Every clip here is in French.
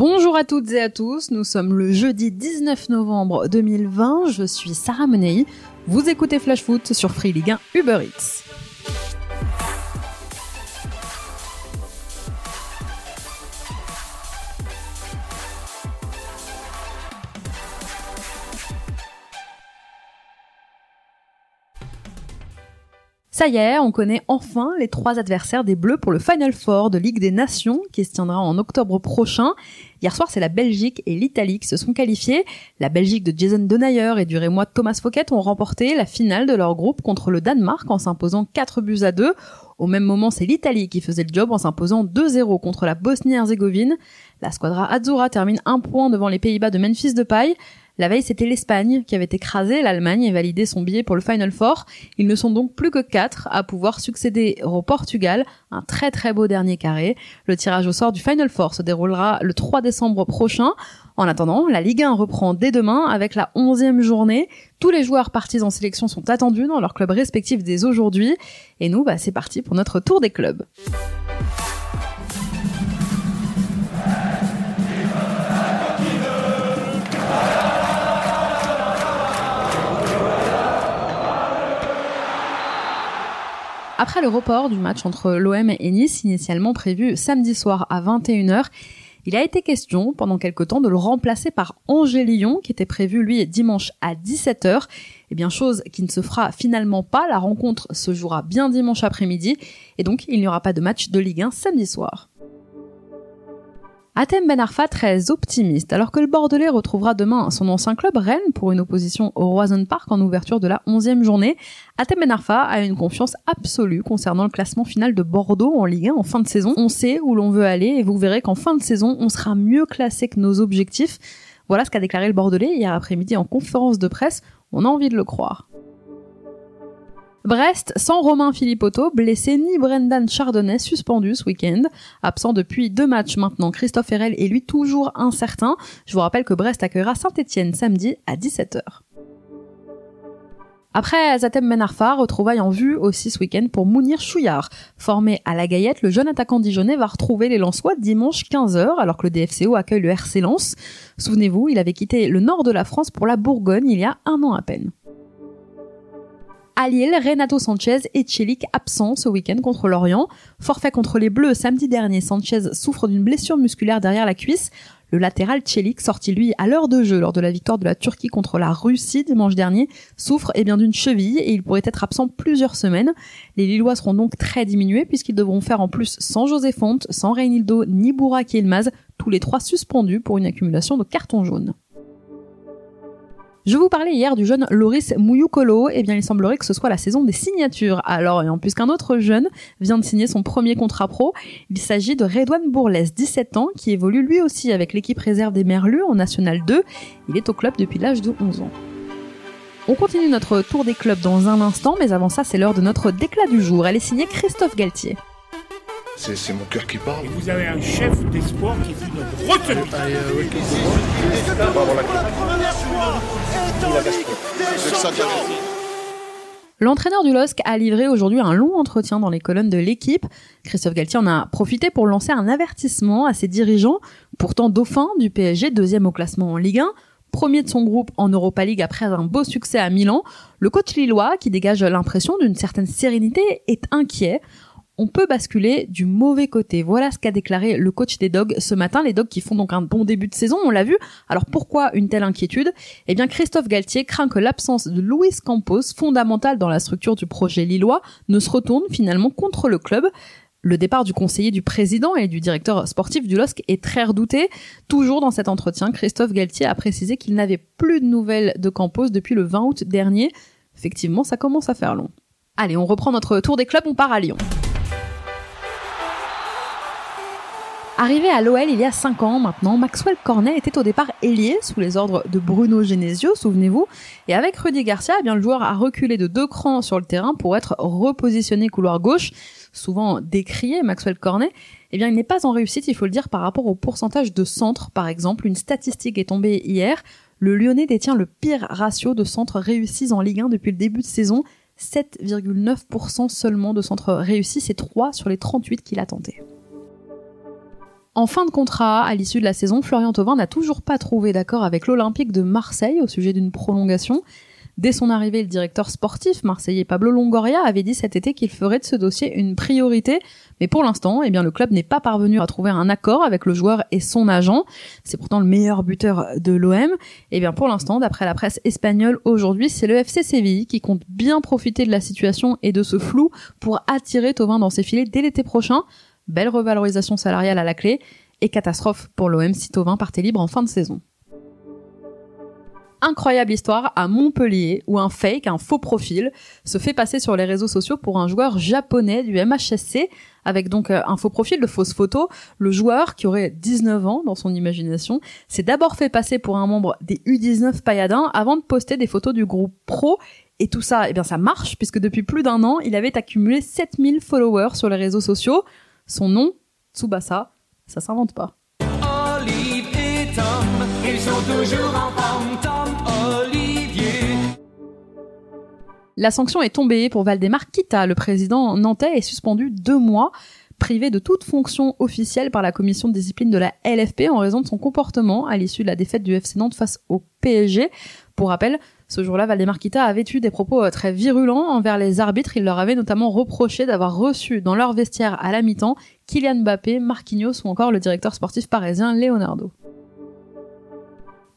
Bonjour à toutes et à tous, nous sommes le jeudi 19 novembre 2020, je suis Sarah Menei, vous écoutez Flash Foot sur Free Ligue 1 Uber Eats. Ça y est, on connaît enfin les trois adversaires des Bleus pour le Final Four de Ligue des Nations qui se tiendra en octobre prochain. Hier soir, c'est la Belgique et l'Italie qui se sont qualifiés. La Belgique de Jason Denayer et du Rémois Thomas Fouquet ont remporté la finale de leur groupe contre le Danemark en s'imposant 4 buts à 2. Au même moment, c'est l'Italie qui faisait le job en s'imposant 2-0 contre la Bosnie-Herzégovine. La squadra Azzurra termine un point devant les Pays-Bas de Memphis de Paille. La veille, c'était l'Espagne qui avait écrasé l'Allemagne et validé son billet pour le Final Four. Ils ne sont donc plus que quatre à pouvoir succéder au Portugal, un très très beau dernier carré. Le tirage au sort du Final Four se déroulera le 3 décembre prochain. En attendant, la Ligue 1 reprend dès demain avec la 11e journée. Tous les joueurs partis en sélection sont attendus dans leurs clubs respectifs dès aujourd'hui. Et nous, bah, c'est parti pour notre tour des clubs. Après le report du match entre l'OM et Nice, initialement prévu samedi soir à 21h, il a été question pendant quelque temps de le remplacer par Angers Lyon, qui était prévu lui dimanche à 17h. Eh bien, chose qui ne se fera finalement pas, la rencontre se jouera bien dimanche après-midi, et donc il n'y aura pas de match de Ligue 1 samedi soir. Atem Ben Arfa très optimiste, alors que le Bordelais retrouvera demain son ancien club Rennes pour une opposition au Roison Park en ouverture de la 11e journée. Atem Ben Arfa a une confiance absolue concernant le classement final de Bordeaux en Ligue 1 en fin de saison. On sait où l'on veut aller et vous verrez qu'en fin de saison, on sera mieux classé que nos objectifs. Voilà ce qu'a déclaré le Bordelais hier après-midi en conférence de presse. On a envie de le croire. Brest, sans Romain Philippotto, blessé, ni Brendan Chardonnay, suspendu ce week-end. Absent depuis deux matchs maintenant, Christophe Herel est lui toujours incertain. Je vous rappelle que Brest accueillera Saint-Etienne samedi à 17h. Après Zatem Menarfa, retrouvaille en vue aussi ce week-end pour Mounir Chouillard. Formé à la Gaillette, le jeune attaquant dijonnais va retrouver les Lensois dimanche 15h alors que le DFCO accueille le RC Lens. Souvenez-vous, il avait quitté le nord de la France pour la Bourgogne il y a un an à peine. À Lille, Renato Sanchez et Chelik absents ce week-end contre l'Orient. Forfait contre les Bleus samedi dernier, Sanchez souffre d'une blessure musculaire derrière la cuisse. Le latéral Chelik, sorti lui à l'heure de jeu lors de la victoire de la Turquie contre la Russie dimanche dernier, souffre eh bien d'une cheville et il pourrait être absent plusieurs semaines. Les Lillois seront donc très diminués puisqu'ils devront faire en plus sans José Fonte, sans Reynildo ni Bourak Elmaz, tous les trois suspendus pour une accumulation de cartons jaunes. Je vous parlais hier du jeune Loris Mouyukolo, et eh bien il semblerait que ce soit la saison des signatures. Alors, en puisqu'un autre jeune vient de signer son premier contrat pro, il s'agit de Redouane Bourles, 17 ans, qui évolue lui aussi avec l'équipe réserve des Merlus en National 2. Il est au club depuis l'âge de 11 ans. On continue notre tour des clubs dans un instant, mais avant ça, c'est l'heure de notre déclat du jour. Elle est signée Christophe Galtier. C'est mon cœur qui parle. Et vous avez un chef d'espoir qui fut notre retenue. L'entraîneur du LOSC a livré aujourd'hui un long entretien dans les colonnes de l'équipe. Christophe Galtier en a profité pour lancer un avertissement à ses dirigeants, pourtant dauphin du PSG, deuxième au classement en Ligue 1, premier de son groupe en Europa League après un beau succès à Milan. Le coach lillois, qui dégage l'impression d'une certaine sérénité, est inquiet on peut basculer du mauvais côté. Voilà ce qu'a déclaré le coach des Dogs ce matin. Les Dogs qui font donc un bon début de saison, on l'a vu. Alors pourquoi une telle inquiétude? Eh bien Christophe Galtier craint que l'absence de Luis Campos, fondamental dans la structure du projet lillois, ne se retourne finalement contre le club. Le départ du conseiller du président et du directeur sportif du LOSC est très redouté. Toujours dans cet entretien, Christophe Galtier a précisé qu'il n'avait plus de nouvelles de Campos depuis le 20 août dernier. Effectivement, ça commence à faire long. Allez, on reprend notre tour des clubs, on part à Lyon. Arrivé à l'OL il y a 5 ans maintenant, Maxwell Cornet était au départ ailier sous les ordres de Bruno Genesio, souvenez-vous. Et avec Rudy Garcia, eh bien, le joueur a reculé de deux crans sur le terrain pour être repositionné couloir gauche. Souvent décrié, Maxwell Cornet, eh bien, il n'est pas en réussite, il faut le dire, par rapport au pourcentage de centres, par exemple. Une statistique est tombée hier. Le Lyonnais détient le pire ratio de centres réussis en Ligue 1 depuis le début de saison. 7,9% seulement de centres réussis, c'est 3 sur les 38 qu'il a tentés. En fin de contrat, à l'issue de la saison, Florian Thauvin n'a toujours pas trouvé d'accord avec l'Olympique de Marseille au sujet d'une prolongation. Dès son arrivée, le directeur sportif marseillais Pablo Longoria avait dit cet été qu'il ferait de ce dossier une priorité. Mais pour l'instant, eh bien, le club n'est pas parvenu à trouver un accord avec le joueur et son agent. C'est pourtant le meilleur buteur de l'OM. Eh bien, pour l'instant, d'après la presse espagnole aujourd'hui, c'est le FC Séville qui compte bien profiter de la situation et de ce flou pour attirer Tovin dans ses filets dès l'été prochain. Belle revalorisation salariale à la clé et catastrophe pour l'OM si Tovin partait libre en fin de saison incroyable histoire à Montpellier où un fake, un faux profil, se fait passer sur les réseaux sociaux pour un joueur japonais du MHSC avec donc euh, un faux profil de fausse photo. Le joueur, qui aurait 19 ans dans son imagination, s'est d'abord fait passer pour un membre des U19 Payadins avant de poster des photos du groupe pro. Et tout ça, eh bien, ça marche puisque depuis plus d'un an, il avait accumulé 7000 followers sur les réseaux sociaux. Son nom, Tsubasa, ça s'invente pas. La sanction est tombée pour Valdemar Kita. Le président nantais est suspendu deux mois, privé de toute fonction officielle par la commission de discipline de la LFP en raison de son comportement à l'issue de la défaite du FC Nantes face au PSG. Pour rappel, ce jour-là, Valdemar Kita avait eu des propos euh, très virulents envers les arbitres. Il leur avait notamment reproché d'avoir reçu dans leur vestiaire à la mi-temps Kylian Mbappé, Marquinhos ou encore le directeur sportif parisien Leonardo.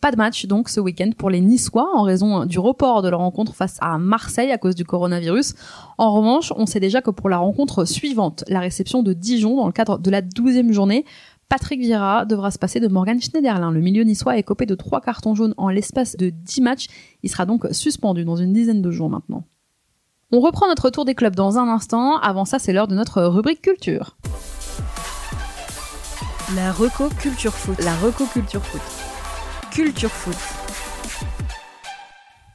Pas de match donc ce week-end pour les Niçois en raison du report de leur rencontre face à Marseille à cause du coronavirus. En revanche, on sait déjà que pour la rencontre suivante, la réception de Dijon dans le cadre de la douzième journée, Patrick Vieira devra se passer de Morgan Schneiderlin. Le milieu niçois est copé de trois cartons jaunes en l'espace de 10 matchs. Il sera donc suspendu dans une dizaine de jours maintenant. On reprend notre tour des clubs dans un instant. Avant ça, c'est l'heure de notre rubrique culture. La Reco Culture Foot. La Reco Culture Foot. Culture Foot.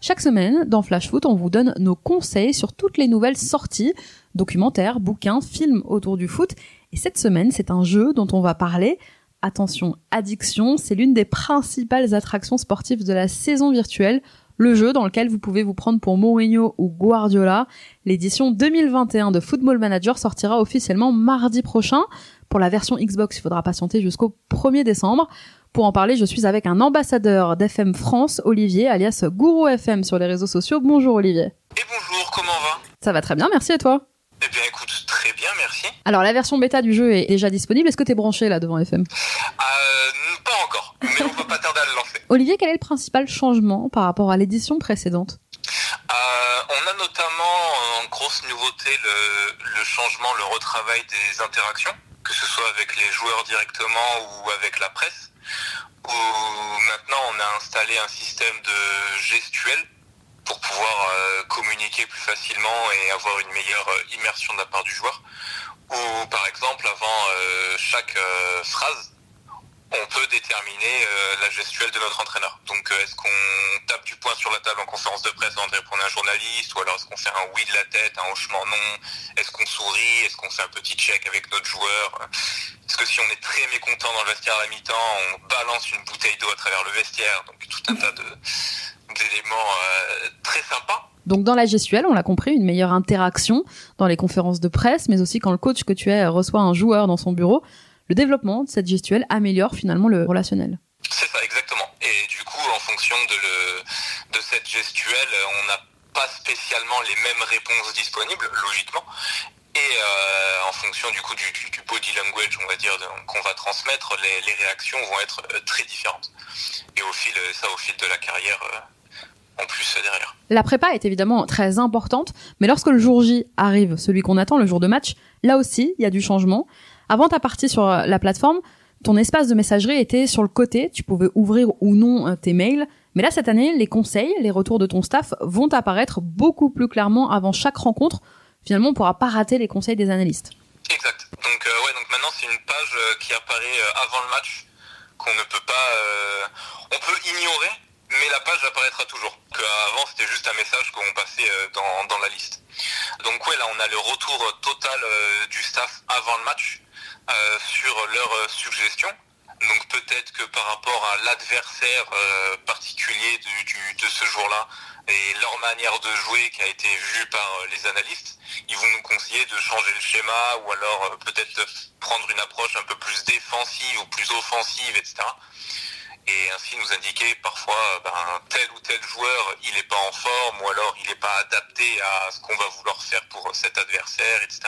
Chaque semaine, dans Flash Foot, on vous donne nos conseils sur toutes les nouvelles sorties, documentaires, bouquins, films autour du foot. Et cette semaine, c'est un jeu dont on va parler. Attention, Addiction, c'est l'une des principales attractions sportives de la saison virtuelle. Le jeu dans lequel vous pouvez vous prendre pour Mourinho ou Guardiola. L'édition 2021 de Football Manager sortira officiellement mardi prochain. Pour la version Xbox, il faudra patienter jusqu'au 1er décembre. Pour en parler, je suis avec un ambassadeur d'FM France, Olivier, alias Gourou FM sur les réseaux sociaux. Bonjour Olivier. Et bonjour, comment va? Ça va très bien, merci et toi? Eh bien écoute, Alors la version bêta du jeu est déjà disponible, est-ce que t'es branché là devant FM euh, Pas encore, mais on va pas tarder à le lancer. Olivier, quel est le principal changement par rapport à l'édition précédente? Euh, on a notamment en grosse nouveauté le, le changement, le retravail des interactions, que ce soit avec les joueurs directement ou avec la presse. Où maintenant on a installé un système de gestuelle pour pouvoir euh, communiquer plus facilement et avoir une meilleure immersion de la part du joueur. Ou par exemple, avant euh, chaque phrase, on peut déterminer la gestuelle de notre entraîneur. Donc est-ce qu'on tape du poing sur la table en conférence de presse avant de répondre à un journaliste, ou alors est-ce qu'on fait un oui de la tête, un hochement non, est-ce qu'on sourit, est-ce qu'on fait un petit check avec notre joueur? Parce que si on est très mécontent dans le vestiaire à la mi-temps, on balance une bouteille d'eau à travers le vestiaire. Donc tout un tas d'éléments euh, très sympas. Donc dans la gestuelle, on l'a compris, une meilleure interaction dans les conférences de presse, mais aussi quand le coach que tu es reçoit un joueur dans son bureau. Le développement de cette gestuelle améliore finalement le relationnel. C'est ça, exactement. Et du coup, en fonction de, cette gestuelle, on n'a pas spécialement les mêmes réponses disponibles, logiquement. Et euh, en fonction du coup du, body language, on va dire, qu'on va transmettre, les, réactions vont être euh, très différentes. Et au fil, ça au fil de la carrière, euh, en plus derrière. La prépa est évidemment très importante, mais lorsque le jour J arrive, celui qu'on attend, le jour de match, là aussi, il y a du changement. Avant ta partie sur la plateforme, ton espace de messagerie était sur le côté, tu pouvais ouvrir ou non tes mails. Mais là, cette année, les conseils, les retours de ton staff vont apparaître beaucoup plus clairement avant chaque rencontre finalement on pourra pas rater les conseils des analystes. Exact. Donc euh, ouais, donc maintenant c'est une page euh, qui apparaît euh, avant le match qu'on ne peut pas, on peut ignorer, mais la page apparaîtra toujours. Que avant c'était juste un message qu'on passait dans, dans, la liste. Donc ouais, là on a le retour total du staff avant le match sur leurs suggestions Donc peut-être que par rapport à l'adversaire euh, particulier de ce jour-là et leur manière de jouer qui a été vue par euh, les analystes, ils vont nous conseiller de changer le schéma ou alors euh, peut-être prendre une approche un peu plus défensive ou plus offensive, etc. Et ainsi nous indiquer parfois ben, tel ou tel joueur il n'est pas en forme ou alors il n'est pas adapté à ce qu'on va vouloir faire pour cet adversaire, etc.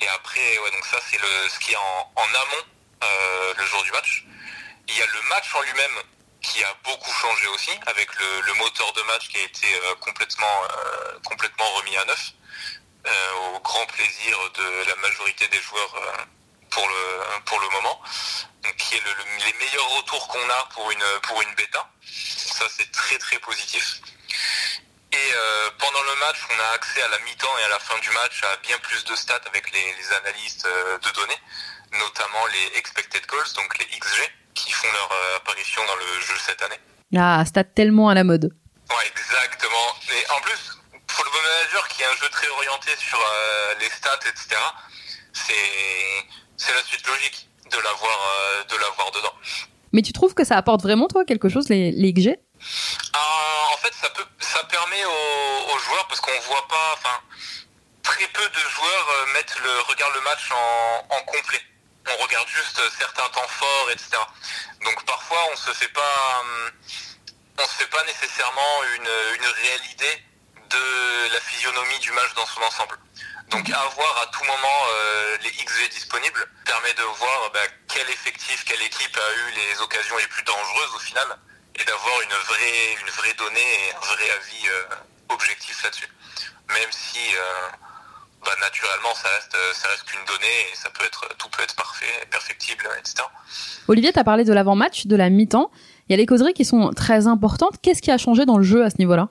Et après, ouais, donc ça c'est ce qui est en, en amont euh, le jour du match. Il y a le match en lui-même qui a beaucoup changé aussi, avec le, moteur de match qui a été euh, complètement, euh, complètement remis à neuf, au grand plaisir de la majorité des joueurs pour, le, pour le moment, qui est le- le- les meilleurs retours qu'on a pour une, pour une bêta. Ça c'est très très positif. Et euh, pendant le match, on a accès à la mi-temps et à la fin du match à bien plus de stats avec les, les analystes euh, de données, notamment les expected goals, donc les XG, qui font leur euh, apparition dans le jeu cette année. Ah, stat tellement à la mode. Ouais, exactement. Et en plus, Football Manager, qui est un jeu très orienté sur euh, les stats, etc., c'est c'est la suite logique de l'avoir euh, de l'avoir dedans. Mais tu trouves que ça apporte vraiment, toi, quelque chose, les, les XG Ah, en fait, ça peut, ça permet aux, aux joueurs parce qu'on voit pas, enfin, très peu de joueurs euh, mettent le regardent le match en, en complet. On regarde juste euh, certains temps forts, etc. Donc parfois, on se fait pas, on se fait pas nécessairement une, une réelle idée de la physionomie du match dans son ensemble. Donc avoir à tout moment euh, les XG disponibles permet de voir bah, quel effectif, quelle équipe a eu les occasions les plus dangereuses au final et d'avoir une vraie, une vraie donnée et un vrai avis euh, objectif là-dessus. Même si euh, bah, naturellement ça reste, ça reste qu'une donnée et ça peut être, tout peut être parfait, perfectible, etc. Olivier, tu as parlé de l'avant-match, de la mi-temps. Il y a les causeries qui sont très importantes. Qu'est-ce qui a changé dans le jeu à ce niveau-là?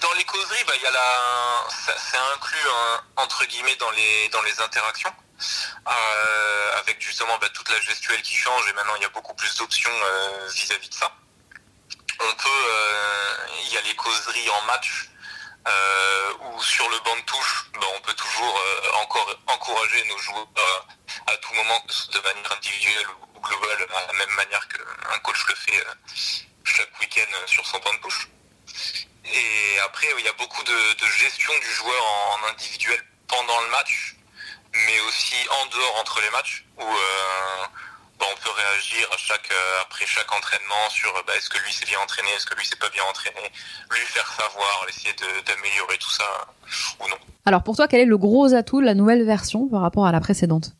Dans les causeries, bah, y a la, c'est inclus entre guillemets dans les dans les interactions, euh, avec justement bah, toute la gestuelle qui change et maintenant il y a beaucoup plus d'options euh, vis-à-vis de ça. On peut, euh, il y a les causeries en match ou sur le banc de touche, bah, on peut toujours encore encourager nos joueurs à tout moment, de manière individuelle ou globale, à la même manière qu'un coach le fait chaque week-end sur son banc de touche. Et après, il y a beaucoup de, de gestion du joueur en, en individuel pendant le match, mais aussi en dehors entre les matchs, où euh, bah, on peut réagir à chaque, euh, après chaque entraînement sur bah, est-ce que lui s'est bien entraîné, est-ce que lui s'est pas bien entraîné, lui faire savoir, essayer d'améliorer tout ça ou non. Alors pour toi, quel est le gros atout de la nouvelle version par rapport à la précédente?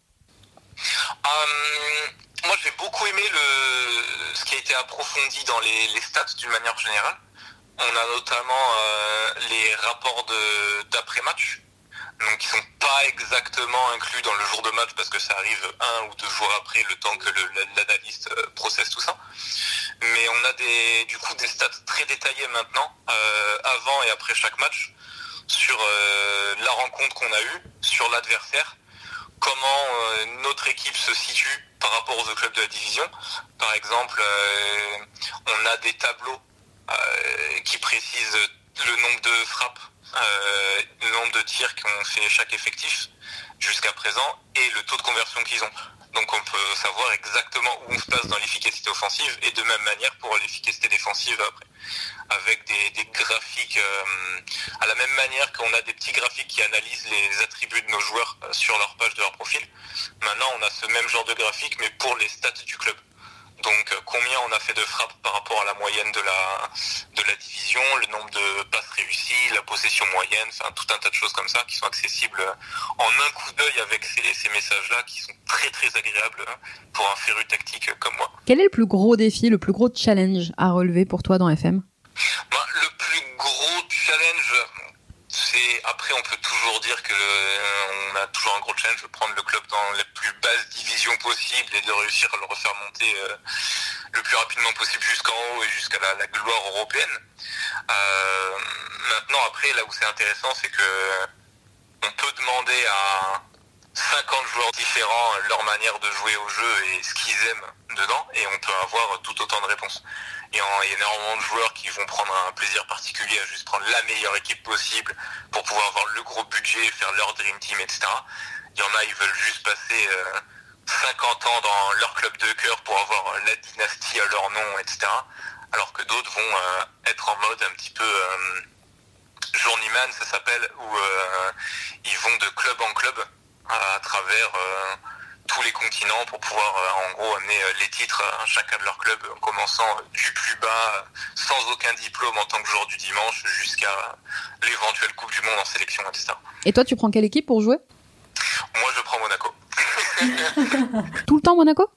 Euh, moi, j'ai beaucoup aimé le, ce qui a été approfondi dans les, les stats d'une manière générale. On a notamment euh, les rapports d'après-match, donc qui sont pas exactement inclus dans le jour de match parce que ça arrive un ou deux jours après, le temps que l'analyste euh, processe tout ça. Mais on a des, du coup des stats très détaillées maintenant, euh, avant et après chaque match, sur la rencontre qu'on a eue, sur l'adversaire, comment notre équipe se situe par rapport aux clubs de la division. Par exemple, on a des tableaux qui précisent le nombre de frappes, euh, le nombre de tirs qu'ont fait chaque effectif jusqu'à présent et le taux de conversion qu'ils ont. Donc on peut savoir exactement où on se place dans l'efficacité offensive et de même manière pour l'efficacité défensive après. Avec des, graphiques, euh, à la même manière qu'on a des petits graphiques qui analysent les attributs de nos joueurs euh, sur leur page de leur profil. Maintenant on a ce même genre de graphique mais pour les stats du club. Donc euh, combien on a fait de frappes par rapport à la moyenne de la, de la division, le nombre de passes réussies, la possession moyenne, enfin tout un tas de choses comme ça qui sont accessibles en un coup d'œil avec ces, ces messages-là qui sont très très agréables hein, pour un féru tactique comme moi. Quel est le plus gros défi, le plus gros challenge à relever pour toi dans FM Ben, le plus gros challenge, après on peut toujours dire que euh, on a toujours un gros challenge de prendre le club dans les plus basses divisions possibles et de réussir à le refaire monter euh, le plus rapidement possible jusqu'en haut et jusqu'à la, la gloire européenne. Euh, maintenant après là où c'est intéressant c'est que on peut demander à 50 joueurs différents leur manière de jouer au jeu et ce qu'ils aiment dedans et on peut avoir tout autant de réponses. Il y a énormément de joueurs qui vont prendre un plaisir particulier à juste prendre la meilleure équipe possible pour pouvoir avoir le gros budget, faire leur dream team, etc. Il y en a, ils veulent juste passer euh, 50 ans dans leur club de cœur pour avoir la dynastie à leur nom, etc. Alors que d'autres vont être en mode un petit peu journeyman, ça s'appelle, où ils vont de club en club à travers tous les continents pour pouvoir en gros amener les titres à chacun de leurs clubs en commençant du plus bas sans aucun diplôme en tant que joueur du dimanche jusqu'à l'éventuelle Coupe du Monde en sélection, etc. Et toi tu prends quelle équipe pour jouer? Moi je prends Monaco. Tout le temps Monaco?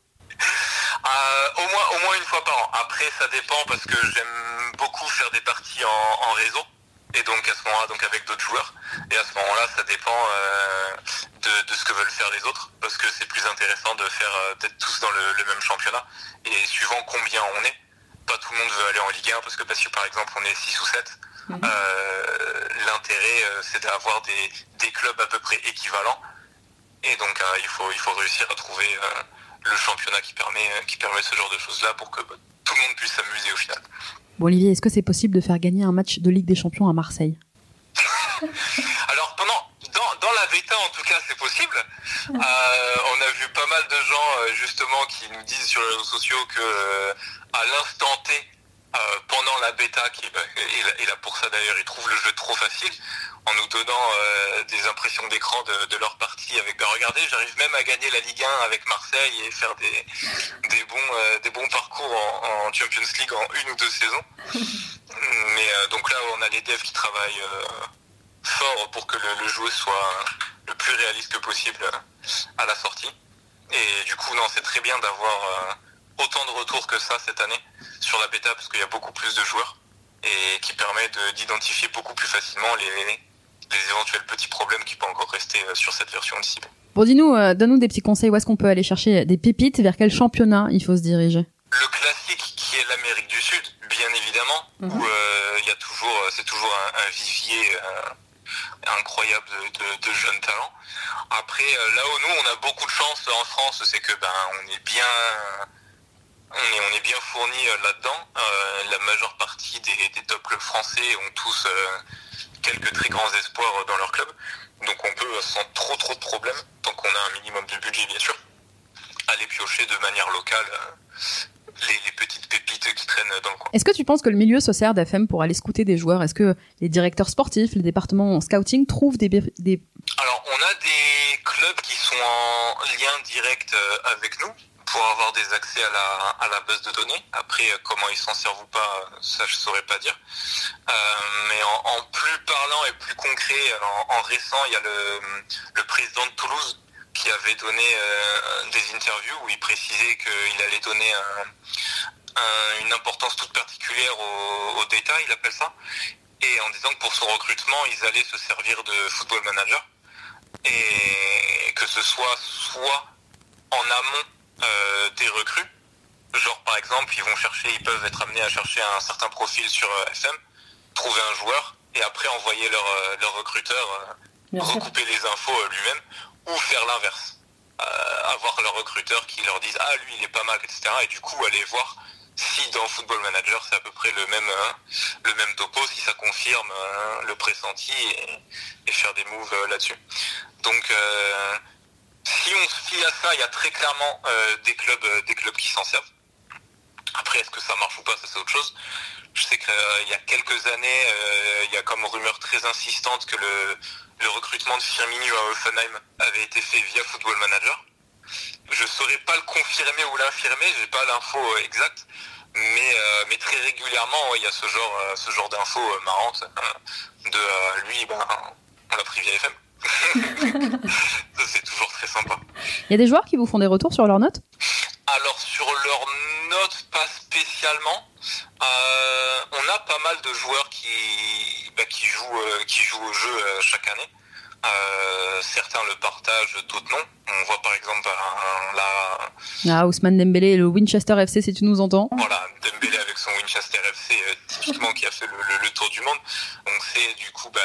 Euh, au, moins, au moins une fois par an. Après, ça dépend parce que j'aime beaucoup faire des parties en, réseau. Et donc à ce moment-là, donc avec d'autres joueurs. Et à ce moment-là, ça dépend euh, de, ce que veulent faire les autres, parce que c'est plus intéressant de faire euh, d'être tous dans le, même championnat. Et suivant combien on est, pas tout le monde veut aller en Ligue 1, parce que parce que par exemple on est 6 ou 7, mhm. l'intérêt c'est d'avoir des, des clubs à peu près équivalents et donc euh, il, faut, il faut réussir à trouver euh, le championnat qui permet, euh, qui permet ce genre de choses-là pour que bah, tout le monde puisse s'amuser au final. Bon Olivier, est-ce que c'est possible de faire gagner un match de Ligue des Champions à Marseille? Alors pendant, dans, la bêta en tout cas c'est possible. on a vu pas mal de gens justement qui nous disent sur les réseaux sociaux que à l'instant T, pendant la bêta, et là pour ça d'ailleurs, ils trouvent le jeu trop facile en nous donnant euh, des impressions d'écran de, leur partie avec ben regardez j'arrive même à gagner la Ligue 1 avec Marseille et faire des, des bons euh, des bons parcours en, Champions League en une ou deux saisons. Mais euh, donc là on a les devs qui travaillent fort pour que le, jeu soit le plus réaliste que possible à la sortie. Et du coup non c'est très bien d'avoir autant de retours que ça cette année sur la bêta parce qu'il y a beaucoup plus de joueurs et qui permet d'identifier beaucoup plus facilement les, les éventuels petits problèmes qui peuvent encore rester euh, sur cette version cible. Bon, dis-nous, euh, donne-nous des petits conseils. Où est-ce qu'on peut aller chercher des pépites? Vers quel championnat il faut se diriger? Le classique qui est l'Amérique du Sud, bien évidemment, mhm. où euh, y a toujours, c'est toujours un, vivier incroyable de, jeunes talents. Après, là où nous, on a beaucoup de chance en France, c'est que ben, on est bien on est, on est bien fourni là-dedans. la majeure partie des, des, top clubs français ont tous quelques très grands espoirs dans leur club. Donc on peut, sans trop trop de problèmes, tant qu'on a un minimum de budget bien sûr, aller piocher de manière locale euh, les, petites pépites qui traînent dans le coin. Est-ce que tu penses que le milieu se sert d'AFM pour aller scouter des joueurs? Est-ce que les directeurs sportifs, les départements en scouting trouvent des, des... Alors on a des clubs qui sont en lien direct euh, avec nous pour avoir des accès à la, à la base de données. Après, euh, comment ils s'en servent ou pas, ça je saurais pas dire. Euh, mais en, plus parlant et plus concret, en, récent, il y a le, le, président de Toulouse qui avait donné euh, des interviews où il précisait qu'il allait donner une importance toute particulière au, au data, il appelle ça, et en disant que pour son recrutement, ils allaient se servir de football manager et que ce soit soit en amont euh, des recrues. Genre par exemple, ils vont chercher, ils peuvent être amenés à chercher un certain profil sur euh, FM, trouver un joueur et après envoyer leur, euh, leur recruteur recouper les infos lui-même ou faire l'inverse. avoir leur recruteur qui leur dise ah lui il est pas mal etc et du coup aller voir si dans Football Manager c'est à peu près le même le même topo si ça confirme le pressenti et, faire des moves là-dessus donc si on se fie à ça, il y a très clairement euh, des clubs, euh, des clubs qui s'en servent. Après, est-ce que ça marche ou pas, ça c'est autre chose. Je sais qu'il euh, y a quelques années, il y a comme rumeur très insistante que le, recrutement de Firmino à Offenheim avait été fait via Football Manager. Je saurais pas le confirmer ou l'infirmer, j'ai pas l'info exacte, mais, mais très régulièrement, il y a ce genre, ce genre d'infos marrantes de lui, ben, on l'a pris via FM. C'est toujours très sympa. Il y a des joueurs qui vous font des retours sur leurs notes? Alors sur leurs notes, pas spécialement. Euh, on a pas mal de joueurs qui, bah, qui, jouent, euh, qui jouent au jeu euh, chaque année. certains le partagent, d'autres non. On voit par exemple la... Ah, Ousmane Dembélé le Winchester FC, si tu nous entends. Voilà, Dembélé avec son Winchester FC, typiquement qui a fait le, tour du monde. On sait du coup bah,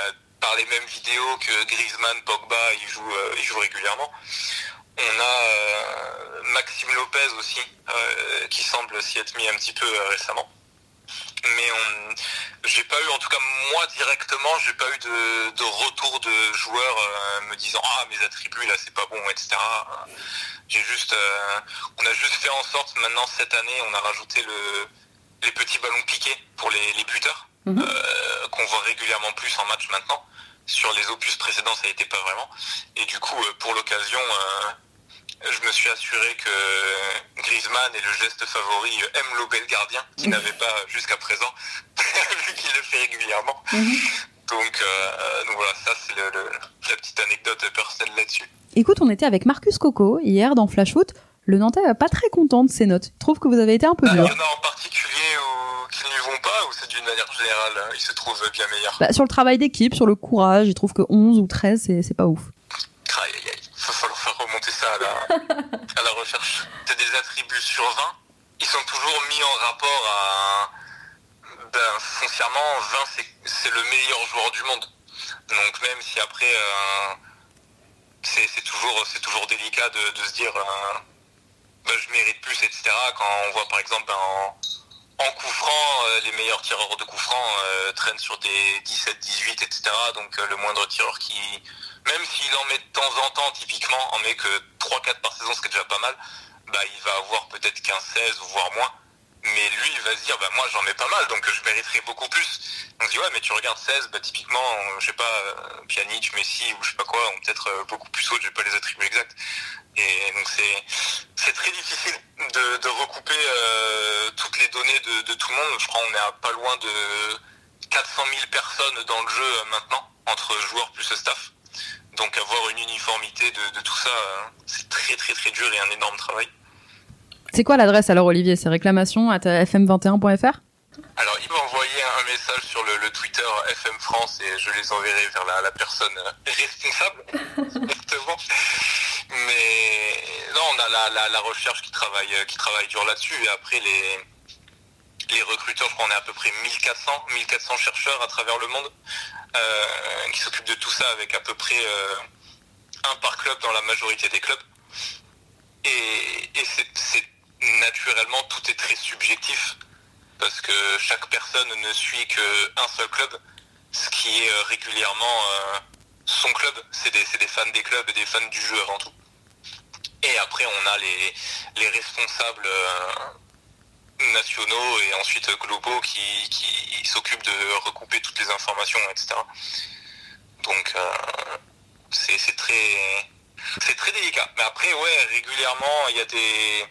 par les mêmes vidéos que Griezmann, Pogba, ils jouent, euh, ils jouent régulièrement. On a euh, Maxime Lopez aussi, euh, qui semble s'y être mis un petit peu récemment. mais on, j'ai pas eu, en tout cas moi directement, j'ai pas eu de, de retour de joueurs euh, me disant ah mes attributs là c'est pas bon, etc. J'ai juste, euh, on a juste fait en sorte maintenant cette année, on a rajouté le, les petits ballons piqués pour les, les buteurs Mhm. euh, qu'on voit régulièrement plus en match maintenant. Sur les opus précédents, ça n'était pas vraiment. Et du coup, euh, pour l'occasion, euh, je me suis assuré que Griezmann est le geste favori euh, aime lober le gardien, qui n'avait pas jusqu'à présent, vu qu'il le fait régulièrement. Donc, euh, donc voilà, ça c'est la petite anecdote personnelle là-dessus. Écoute, on était avec Marcus Coco hier dans Flash Foot. Le Nantais est pas très content de ses notes. Il trouve que vous avez été un peu Ah, Il y en a en particulier qui n'y vont pas, ou c'est d'une manière générale, euh, ils se trouvent bien meilleurs. Bah, sur le travail d'équipe, sur le courage, il trouve que 11 ou 13, c'est pas ouf. Aïe, aïe, aïe. Il va falloir faire remonter ça à la, à la recherche. C'est des attributs sur 20. Ils sont toujours mis en rapport à... Ben, foncièrement, 20, c'est- le meilleur joueur du monde. Donc même si après, euh, c'est toujours, délicat de, de se dire, euh, ben, je mérite plus, etc. Quand on voit par exemple ben, en, en coup euh, les meilleurs tireurs de coup franc euh, traînent sur des 17, 18, etc. Donc euh, le moindre tireur qui, même s'il en met de temps en temps, typiquement, en met que 3-4 par saison, ce qui est déjà pas mal, bah, il va avoir peut-être 15-16 ou voire moins. Mais lui, il va se dire, bah, moi, j'en mets pas mal, donc je mériterais beaucoup plus. On se dit, ouais, mais tu regardes 16, bah, typiquement, euh, je sais pas, euh, Pjanic, Messi ou je sais pas quoi, ont peut-être euh, beaucoup plus haut, j'ai pas les attributs exacts. Et donc, c'est, très difficile de, recouper toutes les données de, tout le monde. Je crois qu'on est à pas loin de 400 000 personnes dans le jeu maintenant, entre joueurs plus staff. Donc avoir une uniformité de, tout ça, c'est très très très dur et un énorme travail. C'est quoi l'adresse alors, Olivier? C'est réclamation à fm21.fr Alors il m'a envoyé un message sur le, Twitter FM France et je les enverrai vers la, personne euh, responsable, exactement. Mais non, on a la, recherche qui travaille, euh, qui travaille dur là-dessus et après les les recruteurs, je crois qu'on est à peu près 1400, 1400 chercheurs à travers le monde euh, qui s'occupent de tout ça avec à peu près un par club dans la majorité des clubs. Et, et c'est naturellement tout est très subjectif parce que chaque personne ne suit qu'un seul club, ce qui est euh, régulièrement euh, son club. C'est des, des fans des clubs et des fans du jeu avant tout. Et après, on a les, les responsables euh, nationaux et ensuite globaux qui, qui s'occupent de recouper toutes les informations, etc. Donc, c'est très, très délicat. Mais après, ouais, régulièrement, il y a des.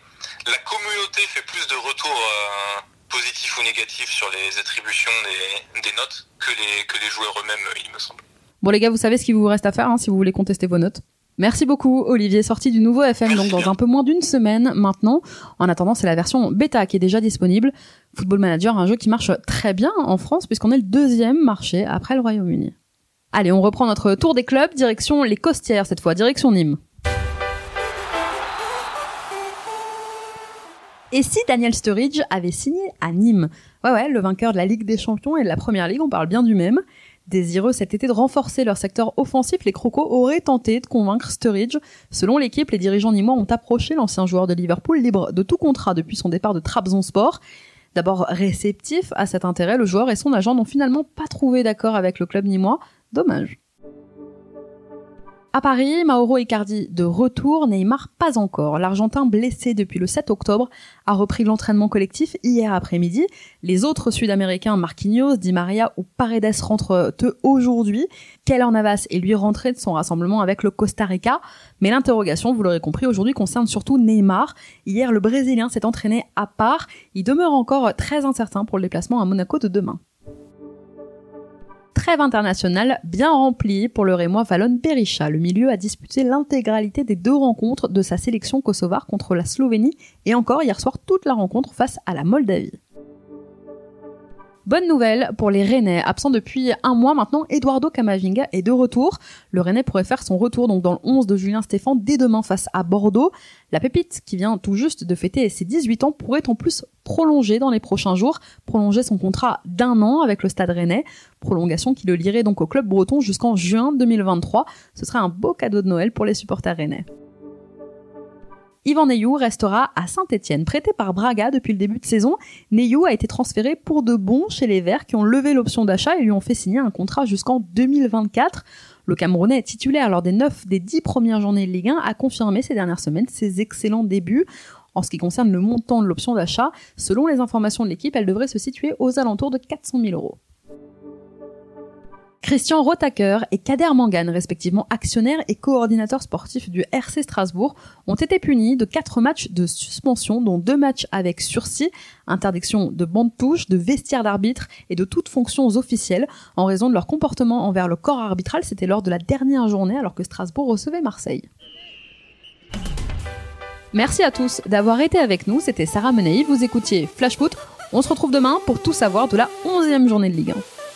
La communauté fait plus de retours euh, positifs ou négatifs sur les attributions des, des notes que les, que les joueurs eux-mêmes, il me semble. Bon les gars, vous savez ce qu'il vous reste à faire hein, si vous voulez contester vos notes. Merci beaucoup Olivier, sorti du nouveau FM donc dans bien. un peu moins d'une semaine maintenant. En attendant, c'est la version bêta qui est déjà disponible. Football Manager, un jeu qui marche très bien en France puisqu'on est le deuxième marché après le Royaume-Uni. Allez, on reprend notre tour des clubs, direction les Costières cette fois, direction Nîmes. Et si Daniel Sturridge avait signé à Nîmes? Ouais ouais, le vainqueur de la Ligue des Champions et de la Première Ligue, on parle bien du même. Désireux cet été de renforcer leur secteur offensif, les Crocos auraient tenté de convaincre Sturridge. Selon l'équipe, les dirigeants nîmois ont approché l'ancien joueur de Liverpool libre de tout contrat depuis son départ de Trabzonspor. D'abord réceptif à cet intérêt, le joueur et son agent n'ont finalement pas trouvé d'accord avec le club nîmois. Dommage. À Paris, Mauro Icardi de retour, Neymar pas encore. L'Argentin blessé depuis le 7 octobre a repris l'entraînement collectif hier après-midi. Les autres Sud-Américains, Marquinhos, Di Maria ou Paredes rentrent eux aujourd'hui. Keller Navas est lui rentré de son rassemblement avec le Costa Rica. Mais l'interrogation, vous l'aurez compris, aujourd'hui concerne surtout Neymar. Hier, le Brésilien s'est entraîné à part. Il demeure encore très incertain pour le déplacement à Monaco de demain trêve internationale bien remplie pour le Rémois Valon Berisha. Le milieu a disputé l'intégralité des deux rencontres de sa sélection kosovare contre la Slovénie et encore hier soir toute la rencontre face à la Moldavie. Bonne nouvelle pour les Rennais. Absent depuis un mois maintenant, Eduardo Camavinga est de retour. Le Rennais pourrait faire son retour donc dans le 11 de Julien Stéphan dès demain face à Bordeaux. La pépite, qui vient tout juste de fêter ses 18 ans, pourrait en plus prolonger dans les prochains jours, prolonger son contrat d'un an avec le Stade Rennais. Prolongation qui le lirait donc au club breton jusqu'en juin 2023. Ce serait un beau cadeau de Noël pour les supporters rennais. Yvan Neyou restera à Saint-Etienne. Prêté par Braga depuis le début de saison, Neyou a été transféré pour de bon chez les Verts qui ont levé l'option d'achat et lui ont fait signer un contrat jusqu'en 2024. Le Camerounais titulaire lors des 9 des 10 premières journées de Ligue 1 a confirmé ces dernières semaines ses excellents débuts. En ce qui concerne le montant de l'option d'achat, selon les informations de l'équipe, elle devrait se situer aux alentours de 400 000 euros. Christian Rotaker et Kader Mangan, respectivement actionnaires et coordinateurs sportifs du RC Strasbourg, ont été punis de quatre matchs de suspension, dont deux matchs avec sursis, interdiction de bande touche, de vestiaire d'arbitre et de toutes fonctions officielles, en raison de leur comportement envers le corps arbitral. C'était lors de la dernière journée alors que Strasbourg recevait Marseille. Merci à tous d'avoir été avec nous, c'était Sarah Menei, vous écoutiez Flash Foot. On se retrouve demain pour tout savoir de la 11e journée de Ligue 1.